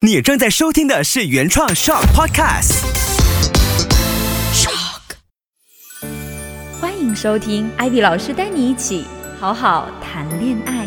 你正在收听的是原创 Shock Podcast。Shock，。欢迎收听艾比老师带你一起好好谈恋爱。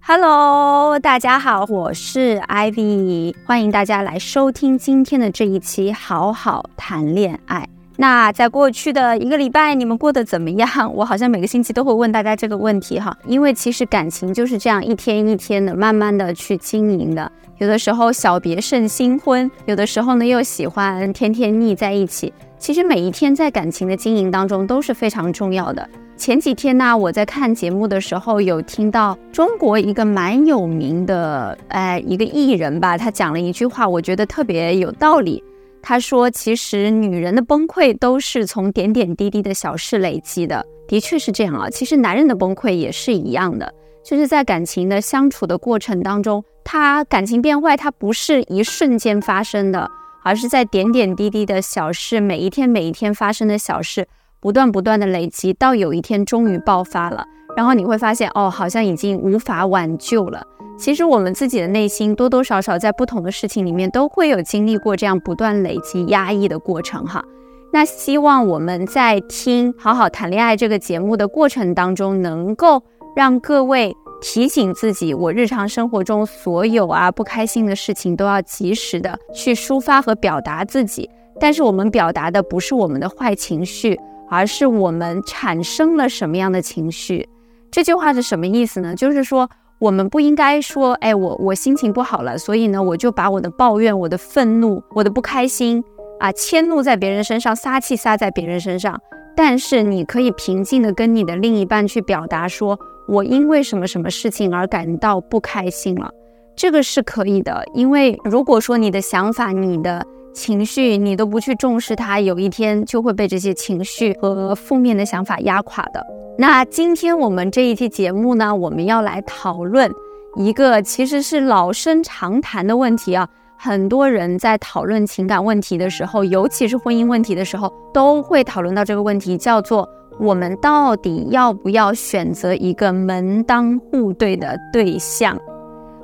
Hello，大家好，我是 Ivy，欢迎大家来收听今天的这一期好好谈恋爱。那在过去的一个礼拜，你们过得怎么样？我好像每个星期都会问大家这个问题哈，因为其实感情就是这样一天一天的慢慢的去经营的。有的时候小别胜新婚，有的时候呢又喜欢天天腻在一起。其实每一天在感情的经营当中都是非常重要的。前几天呢，我在看节目的时候有听到中国一个蛮有名的哎一个艺人吧，他讲了一句话，我觉得特别有道理。他说：“其实女人的崩溃都是从点点滴滴的小事累积的，的确是这样啊。其实男人的崩溃也是一样的，就是在感情的相处的过程当中，他感情变坏，他不是一瞬间发生的，而是在点点滴滴的小事，每一天每一天发生的小事，不断不断的累积，到有一天终于爆发了，然后你会发现，哦，好像已经无法挽救了。”其实我们自己的内心多多少少在不同的事情里面都会有经历过这样不断累积压抑的过程哈。那希望我们在听《好好谈恋爱》这个节目的过程当中，能够让各位提醒自己，我日常生活中所有啊不开心的事情都要及时的去抒发和表达自己。但是我们表达的不是我们的坏情绪，而是我们产生了什么样的情绪。这句话是什么意思呢？就是说。我们不应该说，哎，我我心情不好了，所以呢，我就把我的抱怨、我的愤怒、我的不开心啊，迁怒在别人身上，撒气撒在别人身上。但是你可以平静的跟你的另一半去表达，说我因为什么什么事情而感到不开心了，这个是可以的。因为如果说你的想法、你的情绪，你都不去重视它，有一天就会被这些情绪和负面的想法压垮的。那今天我们这一期节目呢，我们要来讨论一个其实是老生常谈的问题啊。很多人在讨论情感问题的时候，尤其是婚姻问题的时候，都会讨论到这个问题，叫做我们到底要不要选择一个门当户对的对象？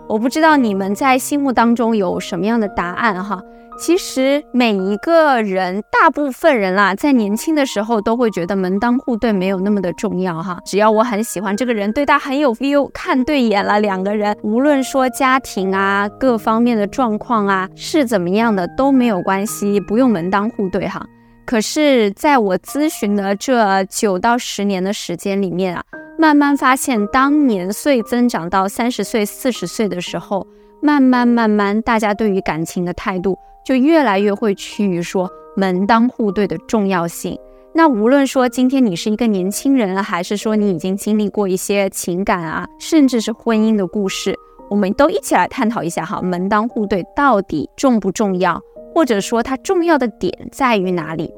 我不知道你们在心目当中有什么样的答案哈。其实每一个人，大部分人啦，在年轻的时候都会觉得门当户对没有那么的重要哈。只要我很喜欢这个人，对他很有 feel，看对眼了，两个人无论说家庭啊各方面的状况啊是怎么样的都没有关系，不用门当户对哈。可是，在我咨询的这九到十年的时间里面啊，慢慢发现，当年岁增长到三十岁、四十岁的时候，慢慢慢慢，大家对于感情的态度。就越来越会趋于说门当户对的重要性。那无论说今天你是一个年轻人，还是说你已经经历过一些情感啊，甚至是婚姻的故事，我们都一起来探讨一下哈，门当户对到底重不重要，或者说它重要的点在于哪里？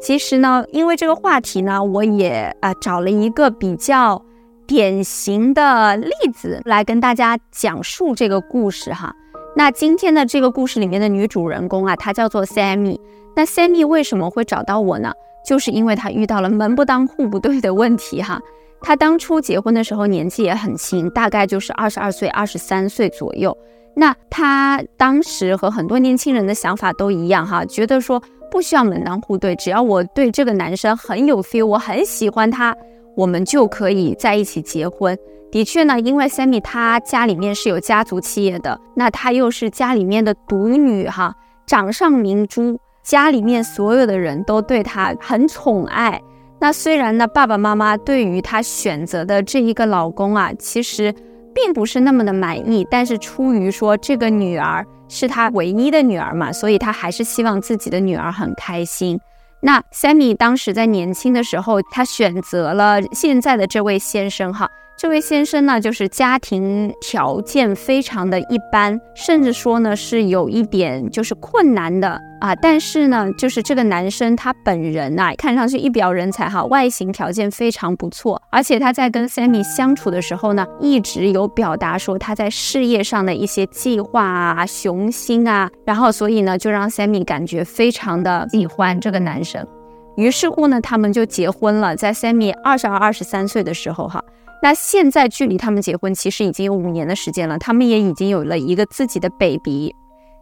其实呢，因为这个话题呢，我也啊找了一个比较典型的例子来跟大家讲述这个故事哈。那今天的这个故事里面的女主人公啊，她叫做 Sammy。那 Sammy 为什么会找到我呢？就是因为她遇到了门不当户不对的问题哈。她当初结婚的时候年纪也很轻，大概就是二十二岁、二十三岁左右。那她当时和很多年轻人的想法都一样哈，觉得说不需要门当户对，只要我对这个男生很有 feel，我很喜欢他，我们就可以在一起结婚。的确呢，因为 Sammy 她家里面是有家族企业的，那她又是家里面的独女哈，掌上明珠，家里面所有的人都对她很宠爱。那虽然呢，爸爸妈妈对于她选择的这一个老公啊，其实并不是那么的满意，但是出于说这个女儿是她唯一的女儿嘛，所以她还是希望自己的女儿很开心。那 Sammy 当时在年轻的时候，他选择了现在的这位先生哈。这位先生呢，就是家庭条件非常的一般，甚至说呢是有一点就是困难的啊。但是呢，就是这个男生他本人啊，看上去一表人才哈，外形条件非常不错，而且他在跟 Sammy 相处的时候呢，一直有表达说他在事业上的一些计划啊、雄心啊，然后所以呢，就让 Sammy 感觉非常的喜欢这个男生。于是乎呢，他们就结婚了，在 Sammy 二十二、二十三岁的时候哈。那现在距离他们结婚其实已经有五年的时间了，他们也已经有了一个自己的 baby。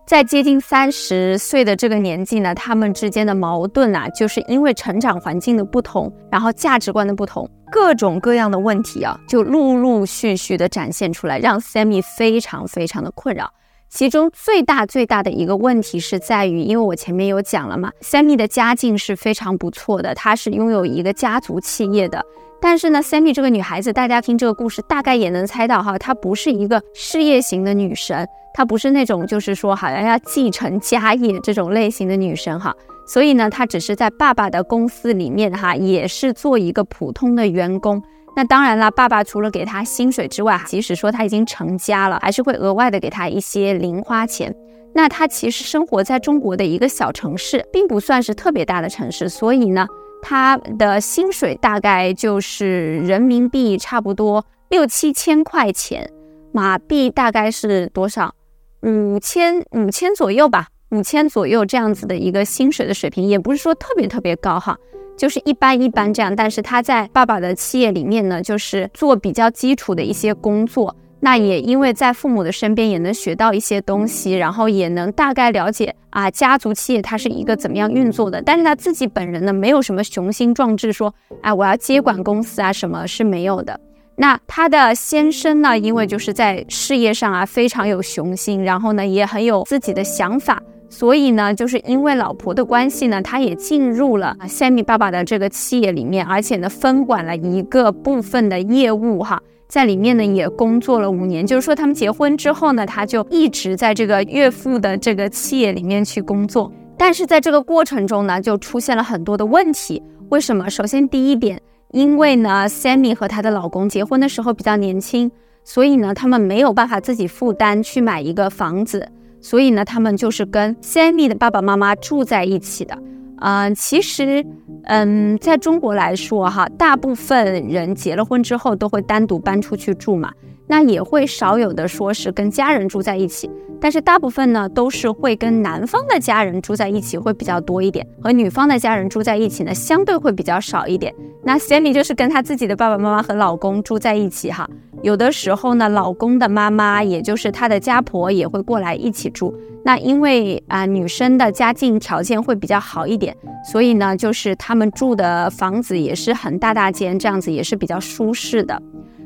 在接近三十岁的这个年纪呢，他们之间的矛盾啊，就是因为成长环境的不同，然后价值观的不同，各种各样的问题啊，就陆陆续续的展现出来，让 Sammy 非常非常的困扰。其中最大最大的一个问题是在于，因为我前面有讲了嘛，Sammy 的家境是非常不错的，她是拥有一个家族企业的。但是呢，Sammy 这个女孩子，大家听这个故事大概也能猜到哈，她不是一个事业型的女神，她不是那种就是说好像要继承家业这种类型的女神哈。所以呢，她只是在爸爸的公司里面哈，也是做一个普通的员工。那当然了，爸爸除了给她薪水之外，即使说她已经成家了，还是会额外的给她一些零花钱。那她其实生活在中国的一个小城市，并不算是特别大的城市，所以呢。他的薪水大概就是人民币差不多六七千块钱，马币大概是多少？五千五千左右吧，五千左右这样子的一个薪水的水平，也不是说特别特别高哈，就是一般一般这样。但是他在爸爸的企业里面呢，就是做比较基础的一些工作。那也因为在父母的身边也能学到一些东西，然后也能大概了解啊家族企业它是一个怎么样运作的。但是他自己本人呢，没有什么雄心壮志，说哎我要接管公司啊，什么是没有的。那他的先生呢，因为就是在事业上啊非常有雄心，然后呢也很有自己的想法，所以呢就是因为老婆的关系呢，他也进入了 Sammy 爸爸的这个企业里面，而且呢分管了一个部分的业务哈。在里面呢也工作了五年，就是说他们结婚之后呢，他就一直在这个岳父的这个企业里面去工作。但是在这个过程中呢，就出现了很多的问题。为什么？首先第一点，因为呢，Sammy 和她的老公结婚的时候比较年轻，所以呢，他们没有办法自己负担去买一个房子，所以呢，他们就是跟 Sammy 的爸爸妈妈住在一起的。嗯，其实，嗯，在中国来说，哈，大部分人结了婚之后都会单独搬出去住嘛，那也会少有的说是跟家人住在一起。但是大部分呢，都是会跟男方的家人住在一起会比较多一点，和女方的家人住在一起呢，相对会比较少一点。那 Sammy 就是跟她自己的爸爸妈妈和老公住在一起哈，有的时候呢，老公的妈妈，也就是她的家婆也会过来一起住。那因为啊，女生的家境条件会比较好一点，所以呢，就是他们住的房子也是很大大间，这样子也是比较舒适的。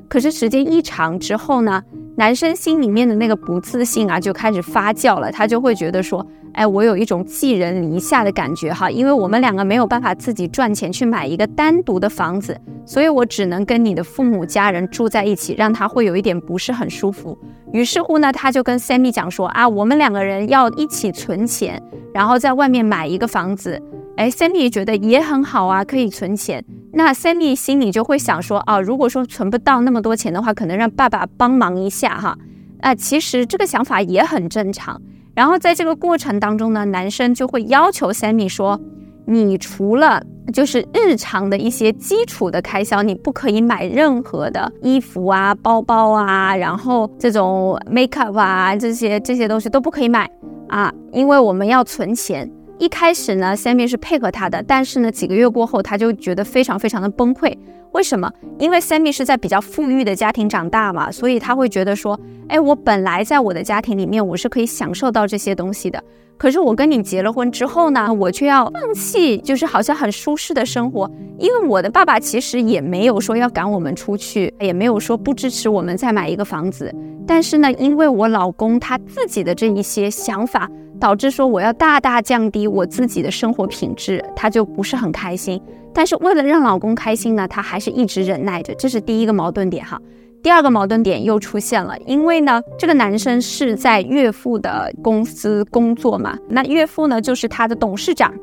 可是时间一长之后呢，男生心里面的那个不自信啊，就开始发酵了。他就会觉得说，哎，我有一种寄人篱下的感觉哈，因为我们两个没有办法自己赚钱去买一个单独的房子，所以我只能跟你的父母家人住在一起，让他会有一点不是很舒服。于是乎呢，他就跟 Sammy 讲说啊，我们两个人要一起存钱，然后在外面买一个房子。哎，Sammy 觉得也很好啊，可以存钱。那 Sammy 心里就会想说，啊，如果说存不到那么多钱的话，可能让爸爸帮忙一下哈。啊，其实这个想法也很正常。然后在这个过程当中呢，男生就会要求 Sammy 说，你除了就是日常的一些基础的开销，你不可以买任何的衣服啊、包包啊，然后这种 makeup 啊这些这些东西都不可以买啊，因为我们要存钱。一开始呢，Sammy 是配合他的，但是呢，几个月过后，他就觉得非常非常的崩溃。为什么？因为 Sammy 是在比较富裕的家庭长大嘛，所以他会觉得说，哎，我本来在我的家庭里面，我是可以享受到这些东西的。可是我跟你结了婚之后呢，我却要放弃，就是好像很舒适的生活。因为我的爸爸其实也没有说要赶我们出去，也没有说不支持我们再买一个房子。但是呢，因为我老公他自己的这一些想法。导致说我要大大降低我自己的生活品质，他就不是很开心。但是为了让老公开心呢，他还是一直忍耐着，这是第一个矛盾点哈。第二个矛盾点又出现了，因为呢，这个男生是在岳父的公司工作嘛，那岳父呢就是他的董事长。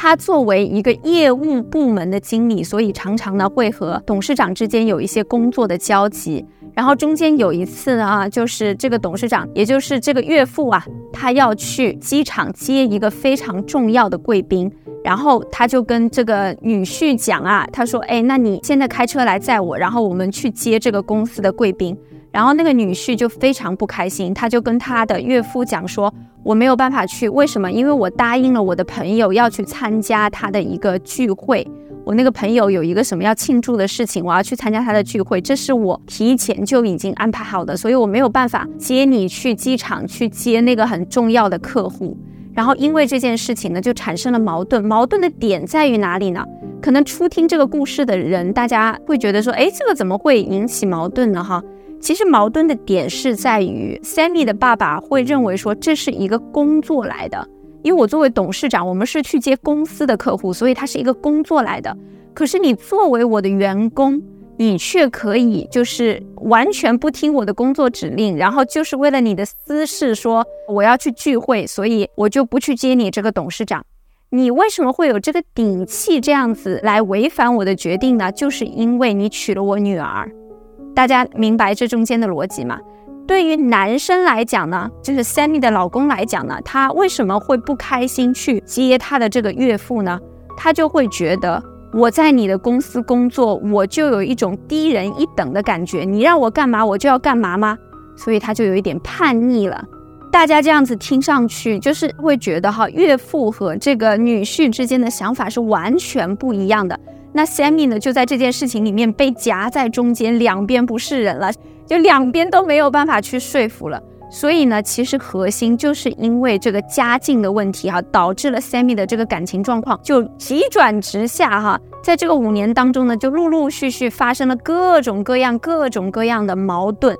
他作为一个业务部门的经理，所以常常呢会和董事长之间有一些工作的交集。然后中间有一次呢，就是这个董事长，也就是这个岳父啊，他要去机场接一个非常重要的贵宾，然后他就跟这个女婿讲啊，他说：“哎，那你现在开车来载我，然后我们去接这个公司的贵宾。”然后那个女婿就非常不开心，他就跟他的岳父讲说：“我没有办法去，为什么？因为我答应了我的朋友要去参加他的一个聚会。我那个朋友有一个什么要庆祝的事情，我要去参加他的聚会，这是我提前就已经安排好的，所以我没有办法接你去机场去接那个很重要的客户。然后因为这件事情呢，就产生了矛盾。矛盾的点在于哪里呢？可能初听这个故事的人，大家会觉得说，哎，这个怎么会引起矛盾呢？哈，其实矛盾的点是在于 Sammy 的爸爸会认为说这是一个工作来的。因为我作为董事长，我们是去接公司的客户，所以它是一个工作来的。可是你作为我的员工，你却可以就是完全不听我的工作指令，然后就是为了你的私事说我要去聚会，所以我就不去接你这个董事长。你为什么会有这个底气这样子来违反我的决定呢？就是因为你娶了我女儿。大家明白这中间的逻辑吗？对于男生来讲呢，就是 Sammy 的老公来讲呢，他为什么会不开心去接他的这个岳父呢？他就会觉得我在你的公司工作，我就有一种低人一等的感觉，你让我干嘛我就要干嘛吗？所以他就有一点叛逆了。大家这样子听上去，就是会觉得哈，岳父和这个女婿之间的想法是完全不一样的。那 Sammy 呢，就在这件事情里面被夹在中间，两边不是人了。就两边都没有办法去说服了，所以呢，其实核心就是因为这个家境的问题哈，导致了 Sammy 的这个感情状况就急转直下哈。在这个五年当中呢，就陆陆续续发生了各种各样、各种各样的矛盾，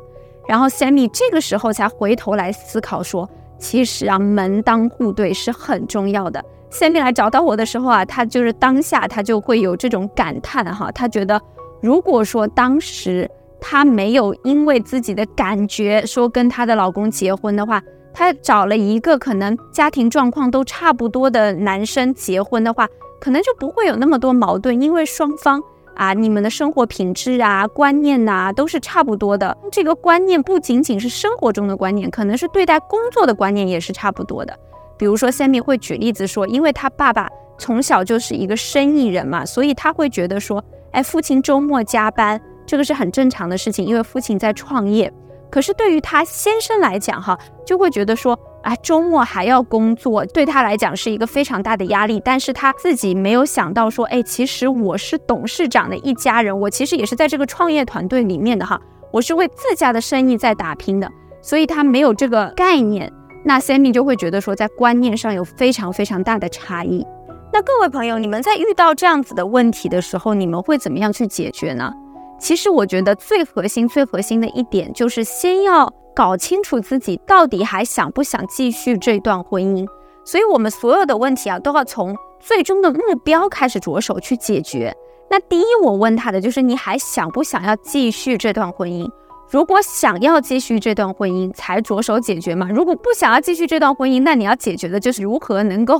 然后 Sammy 这个时候才回头来思考说，其实啊，门当户对是很重要的。Sammy 来找到我的时候啊，他就是当下他就会有这种感叹哈，他觉得如果说当时。她没有因为自己的感觉说跟她的老公结婚的话，她找了一个可能家庭状况都差不多的男生结婚的话，可能就不会有那么多矛盾，因为双方啊，你们的生活品质啊、观念呐都是差不多的。这个观念不仅仅是生活中的观念，可能是对待工作的观念也是差不多的。比如说，Sammy 会举例子说，因为他爸爸从小就是一个生意人嘛，所以他会觉得说，哎，父亲周末加班。这个是很正常的事情，因为父亲在创业。可是对于他先生来讲，哈，就会觉得说，哎，周末还要工作，对他来讲是一个非常大的压力。但是他自己没有想到说，哎，其实我是董事长的一家人，我其实也是在这个创业团队里面的哈，我是为自家的生意在打拼的，所以他没有这个概念。那 Sammy 就会觉得说，在观念上有非常非常大的差异。那各位朋友，你们在遇到这样子的问题的时候，你们会怎么样去解决呢？其实我觉得最核心、最核心的一点就是先要搞清楚自己到底还想不想继续这段婚姻。所以，我们所有的问题啊，都要从最终的目标开始着手去解决。那第一，我问他的就是你还想不想要继续这段婚姻？如果想要继续这段婚姻，才着手解决嘛。如果不想要继续这段婚姻，那你要解决的就是如何能够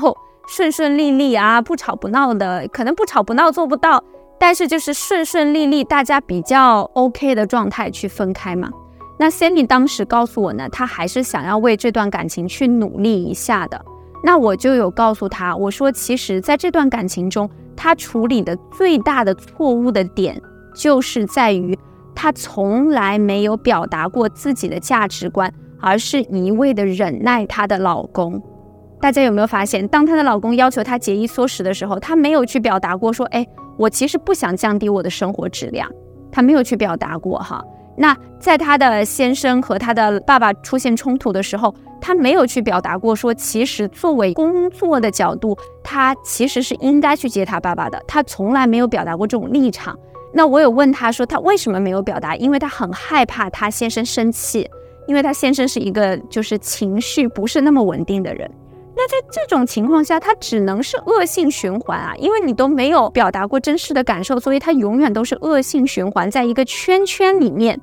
顺顺利利啊，不吵不闹的。可能不吵不闹做不到。但是就是顺顺利利，大家比较 OK 的状态去分开嘛。那 Sandy 当时告诉我呢，他还是想要为这段感情去努力一下的。那我就有告诉他，我说其实在这段感情中，他处理的最大的错误的点，就是在于他从来没有表达过自己的价值观，而是一味的忍耐她的老公。大家有没有发现，当她的老公要求她节衣缩食的时候，她没有去表达过说，哎。我其实不想降低我的生活质量，她没有去表达过哈。那在她的先生和她的爸爸出现冲突的时候，她没有去表达过说，其实作为工作的角度，她其实是应该去接她爸爸的。她从来没有表达过这种立场。那我有问他说，他为什么没有表达？因为他很害怕他先生生气，因为他先生是一个就是情绪不是那么稳定的人。那在这种情况下，他只能是恶性循环啊，因为你都没有表达过真实的感受，所以他永远都是恶性循环，在一个圈圈里面。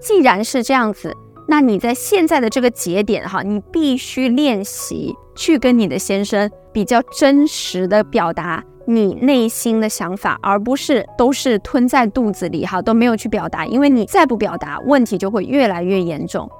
既然是这样子，那你在现在的这个节点哈，你必须练习去跟你的先生比较真实的表达你内心的想法，而不是都是吞在肚子里哈，都没有去表达，因为你再不表达，问题就会越来越严重。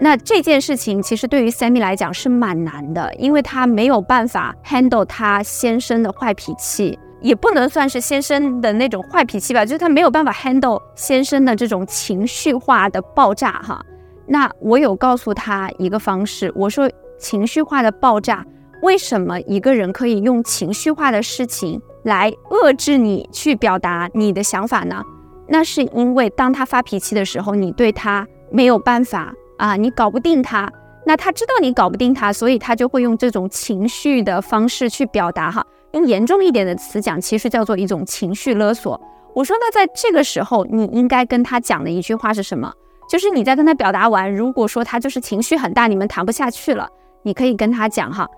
那这件事情其实对于 Sammy 来讲是蛮难的，因为他没有办法 handle 他先生的坏脾气，也不能算是先生的那种坏脾气吧，就是他没有办法 handle 先生的这种情绪化的爆炸哈。那我有告诉他一个方式，我说情绪化的爆炸。为什么一个人可以用情绪化的事情来遏制你去表达你的想法呢？那是因为当他发脾气的时候，你对他没有办法啊，你搞不定他。那他知道你搞不定他，所以他就会用这种情绪的方式去表达哈。用严重一点的词讲，其实叫做一种情绪勒索。我说那在这个时候，你应该跟他讲的一句话是什么？就是你在跟他表达完，如果说他就是情绪很大，你们谈不下去了，你可以跟他讲哈。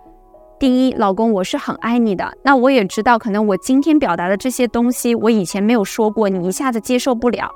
第一，老公，我是很爱你的。那我也知道，可能我今天表达的这些东西，我以前没有说过，你一下子接受不了。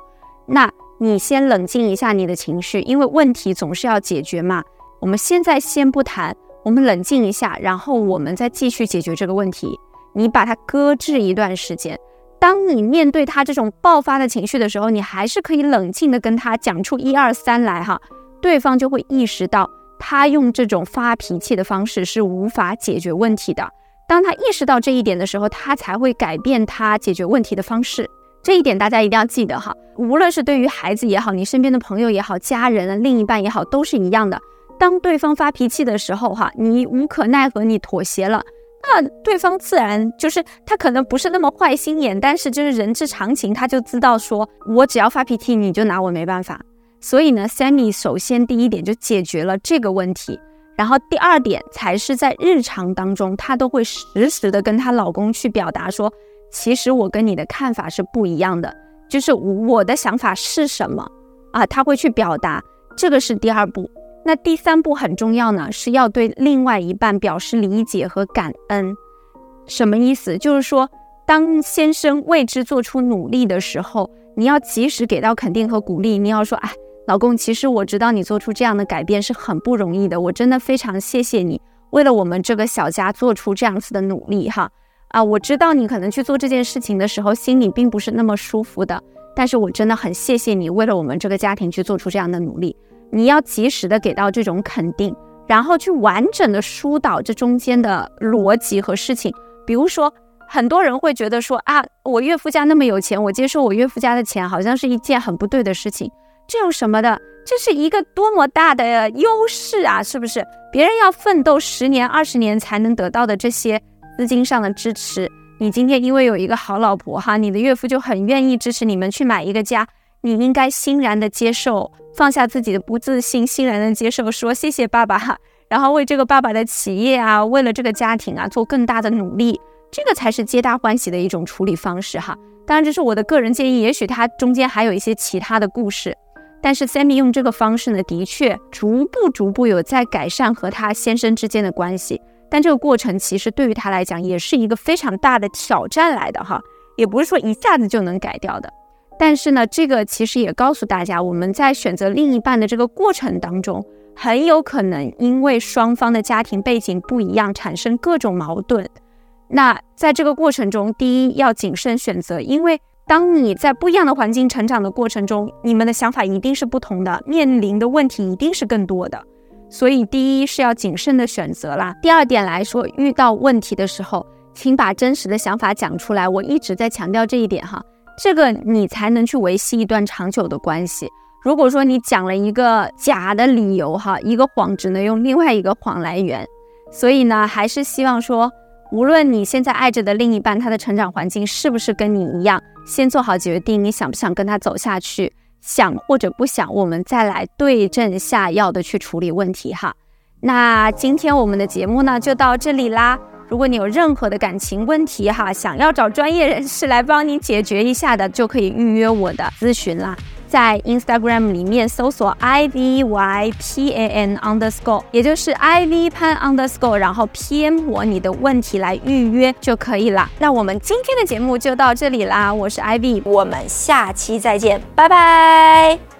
那你先冷静一下你的情绪，因为问题总是要解决嘛。我们现在先不谈，我们冷静一下，然后我们再继续解决这个问题。你把它搁置一段时间，当你面对他这种爆发的情绪的时候，你还是可以冷静的跟他讲出一二三来哈，对方就会意识到。他用这种发脾气的方式是无法解决问题的。当他意识到这一点的时候，他才会改变他解决问题的方式。这一点大家一定要记得哈。无论是对于孩子也好，你身边的朋友也好，家人、另一半也好，都是一样的。当对方发脾气的时候，哈，你无可奈何，你妥协了，那对方自然就是他可能不是那么坏心眼，但是就是人之常情，他就知道说我只要发脾气，你就拿我没办法。所以呢，Sammy 首先第一点就解决了这个问题，然后第二点才是在日常当中，她都会实时的跟她老公去表达说，其实我跟你的看法是不一样的，就是我的想法是什么啊？她会去表达，这个是第二步。那第三步很重要呢，是要对另外一半表示理解和感恩。什么意思？就是说，当先生为之做出努力的时候，你要及时给到肯定和鼓励，你要说，哎。老公，其实我知道你做出这样的改变是很不容易的，我真的非常谢谢你，为了我们这个小家做出这样子的努力哈啊！我知道你可能去做这件事情的时候，心里并不是那么舒服的，但是我真的很谢谢你，为了我们这个家庭去做出这样的努力。你要及时的给到这种肯定，然后去完整的疏导这中间的逻辑和事情。比如说，很多人会觉得说啊，我岳父家那么有钱，我接受我岳父家的钱，好像是一件很不对的事情。这有什么的？这是一个多么大的优势啊！是不是？别人要奋斗十年、二十年才能得到的这些资金上的支持，你今天因为有一个好老婆哈，你的岳父就很愿意支持你们去买一个家，你应该欣然的接受，放下自己的不自信，欣然的接受，说谢谢爸爸哈，然后为这个爸爸的企业啊，为了这个家庭啊，做更大的努力，这个才是皆大欢喜的一种处理方式哈。当然，这是我的个人建议，也许他中间还有一些其他的故事。但是 Sammy 用这个方式呢，的确逐步逐步有在改善和他先生之间的关系。但这个过程其实对于他来讲也是一个非常大的挑战来的哈，也不是说一下子就能改掉的。但是呢，这个其实也告诉大家，我们在选择另一半的这个过程当中，很有可能因为双方的家庭背景不一样，产生各种矛盾。那在这个过程中，第一要谨慎选择，因为。当你在不一样的环境成长的过程中，你们的想法一定是不同的，面临的问题一定是更多的。所以，第一是要谨慎的选择啦。第二点来说，遇到问题的时候，请把真实的想法讲出来。我一直在强调这一点哈，这个你才能去维系一段长久的关系。如果说你讲了一个假的理由哈，一个谎只能用另外一个谎来圆。所以呢，还是希望说。无论你现在爱着的另一半，他的成长环境是不是跟你一样，先做好决定，你想不想跟他走下去？想或者不想，我们再来对症下药的去处理问题哈。那今天我们的节目呢就到这里啦。如果你有任何的感情问题哈，想要找专业人士来帮你解决一下的，就可以预约我的咨询啦。在 Instagram 里面搜索 I V Y P A N underscore，也就是 I V 潘 underscore，然后 PM 我你的问题来预约就可以了。那我们今天的节目就到这里啦，我是 I V，我们下期再见，拜拜。